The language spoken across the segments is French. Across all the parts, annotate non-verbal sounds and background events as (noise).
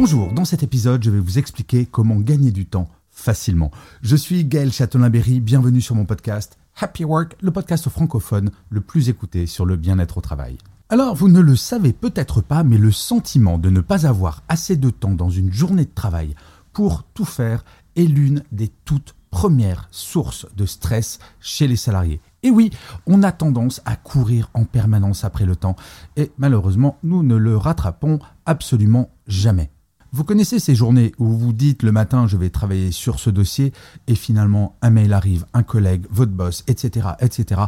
Bonjour, dans cet épisode, je vais vous expliquer comment gagner du temps facilement. Je suis Gaël Châtelain-Berry, bienvenue sur mon podcast Happy Work, le podcast francophone le plus écouté sur le bien-être au travail. Alors, vous ne le savez peut-être pas, mais le sentiment de ne pas avoir assez de temps dans une journée de travail pour tout faire est l'une des toutes premières sources de stress chez les salariés. Et oui, on a tendance à courir en permanence après le temps, et malheureusement, nous ne le rattrapons absolument jamais. Vous connaissez ces journées où vous dites le matin je vais travailler sur ce dossier et finalement un mail arrive, un collègue, votre boss, etc. etc.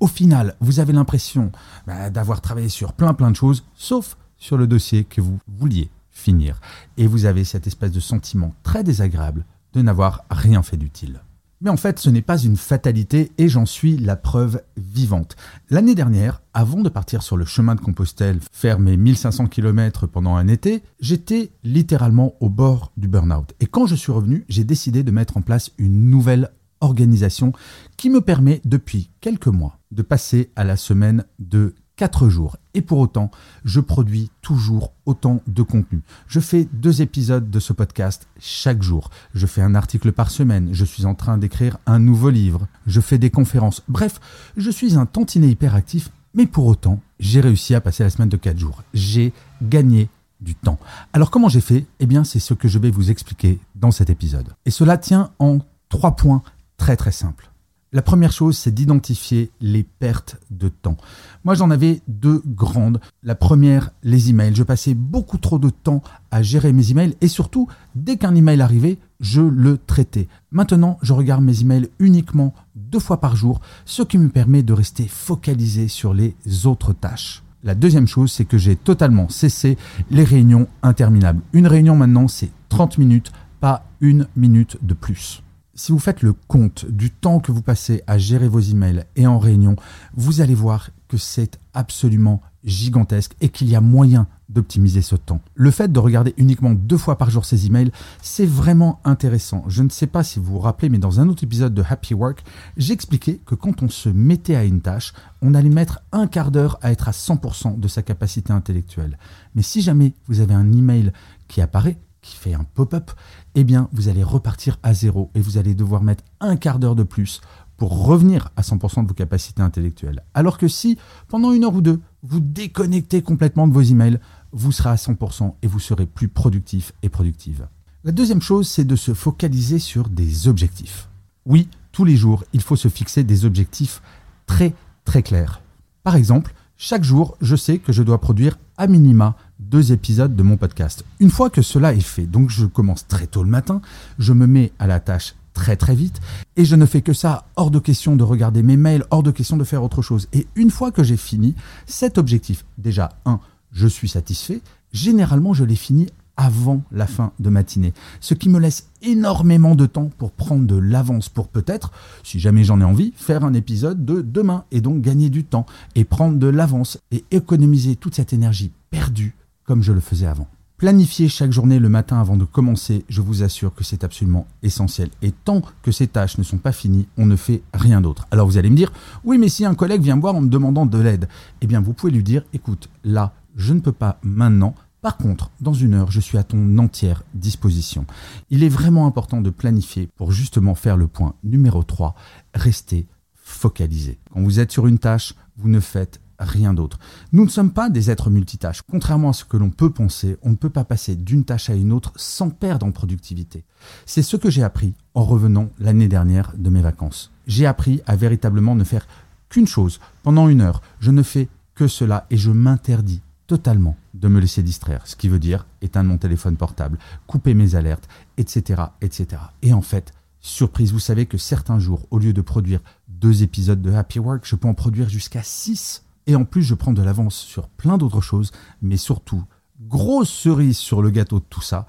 Au final, vous avez l'impression bah, d'avoir travaillé sur plein plein de choses, sauf sur le dossier que vous vouliez finir. Et vous avez cette espèce de sentiment très désagréable de n'avoir rien fait d'utile. Mais en fait, ce n'est pas une fatalité et j'en suis la preuve vivante. L'année dernière, avant de partir sur le chemin de Compostelle, faire mes 1500 km pendant un été, j'étais littéralement au bord du burn-out. Et quand je suis revenu, j'ai décidé de mettre en place une nouvelle organisation qui me permet depuis quelques mois de passer à la semaine de 4 jours. Et pour autant, je produis toujours autant de contenu. Je fais deux épisodes de ce podcast chaque jour. Je fais un article par semaine. Je suis en train d'écrire un nouveau livre. Je fais des conférences. Bref, je suis un tantinet hyperactif. Mais pour autant, j'ai réussi à passer la semaine de 4 jours. J'ai gagné du temps. Alors comment j'ai fait? Eh bien, c'est ce que je vais vous expliquer dans cet épisode. Et cela tient en trois points très très simples. La première chose, c'est d'identifier les pertes de temps. Moi, j'en avais deux grandes. La première, les emails. Je passais beaucoup trop de temps à gérer mes emails et surtout, dès qu'un email arrivait, je le traitais. Maintenant, je regarde mes emails uniquement deux fois par jour, ce qui me permet de rester focalisé sur les autres tâches. La deuxième chose, c'est que j'ai totalement cessé les réunions interminables. Une réunion maintenant, c'est 30 minutes, pas une minute de plus. Si vous faites le compte du temps que vous passez à gérer vos emails et en réunion, vous allez voir que c'est absolument gigantesque et qu'il y a moyen d'optimiser ce temps. Le fait de regarder uniquement deux fois par jour ces emails, c'est vraiment intéressant. Je ne sais pas si vous vous rappelez, mais dans un autre épisode de Happy Work, j'expliquais que quand on se mettait à une tâche, on allait mettre un quart d'heure à être à 100% de sa capacité intellectuelle. Mais si jamais vous avez un email qui apparaît, qui fait un pop-up, eh bien, vous allez repartir à zéro et vous allez devoir mettre un quart d'heure de plus pour revenir à 100% de vos capacités intellectuelles. Alors que si, pendant une heure ou deux, vous déconnectez complètement de vos emails, vous serez à 100% et vous serez plus productif et productive. La deuxième chose, c'est de se focaliser sur des objectifs. Oui, tous les jours, il faut se fixer des objectifs très très clairs. Par exemple, chaque jour, je sais que je dois produire à minima deux épisodes de mon podcast. Une fois que cela est fait, donc je commence très tôt le matin, je me mets à la tâche très très vite et je ne fais que ça, hors de question de regarder mes mails, hors de question de faire autre chose. Et une fois que j'ai fini cet objectif, déjà, un, je suis satisfait, généralement je l'ai fini avant la fin de matinée. Ce qui me laisse énormément de temps pour prendre de l'avance, pour peut-être, si jamais j'en ai envie, faire un épisode de demain et donc gagner du temps et prendre de l'avance et économiser toute cette énergie perdue comme je le faisais avant. Planifier chaque journée le matin avant de commencer, je vous assure que c'est absolument essentiel. Et tant que ces tâches ne sont pas finies, on ne fait rien d'autre. Alors vous allez me dire, oui mais si un collègue vient me voir en me demandant de l'aide, eh bien vous pouvez lui dire, écoute, là, je ne peux pas maintenant, par contre, dans une heure, je suis à ton entière disposition. Il est vraiment important de planifier pour justement faire le point numéro 3, rester focalisé. Quand vous êtes sur une tâche, vous ne faites rien d'autre. Nous ne sommes pas des êtres multitâches. Contrairement à ce que l'on peut penser, on ne peut pas passer d'une tâche à une autre sans perdre en productivité. C'est ce que j'ai appris en revenant l'année dernière de mes vacances. J'ai appris à véritablement ne faire qu'une chose pendant une heure. Je ne fais que cela et je m'interdis totalement de me laisser distraire, ce qui veut dire éteindre mon téléphone portable, couper mes alertes, etc., etc. Et en fait, surprise, vous savez que certains jours, au lieu de produire deux épisodes de Happy Work, je peux en produire jusqu'à six Et en plus, je prends de l'avance sur plein d'autres choses, mais surtout, grosse cerise sur le gâteau de tout ça,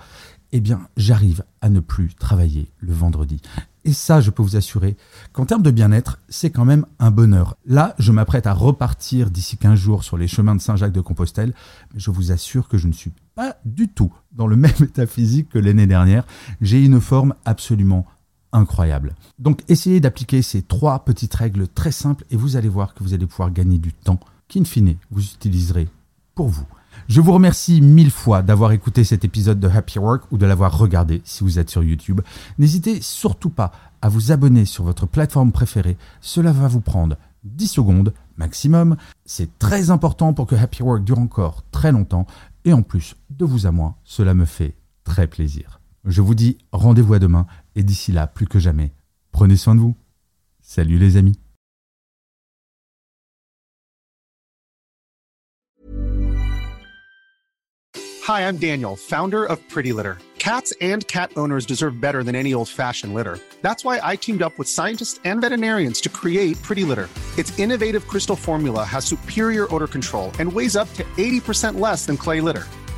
eh bien, j'arrive à ne plus travailler le vendredi. Et ça, je peux vous assurer qu'en termes de bien-être, c'est quand même un bonheur. Là, je m'apprête à repartir d'ici 15 jours sur les chemins de Saint-Jacques-de-Compostelle, mais je vous assure que je ne suis pas du tout dans le (laughs) même état physique que l'année dernière. J'ai une forme absolument incroyable. Donc essayez d'appliquer ces trois petites règles très simples et vous allez voir que vous allez pouvoir gagner du temps qu'in fine vous utiliserez pour vous. Je vous remercie mille fois d'avoir écouté cet épisode de Happy Work ou de l'avoir regardé si vous êtes sur YouTube. N'hésitez surtout pas à vous abonner sur votre plateforme préférée. Cela va vous prendre 10 secondes maximum. C'est très important pour que Happy Work dure encore très longtemps. Et en plus, de vous à moi, cela me fait très plaisir. Je vous dis rendez-vous à demain et d'ici là, plus que jamais, prenez soin de vous. Salut les amis. Hi, I'm Daniel, founder of Pretty Litter. Cats and cat owners deserve better than any old-fashioned litter. That's why I teamed up with scientists and veterinarians to create Pretty Litter. Its innovative crystal formula has superior odor control and weighs up to 80% less than clay litter.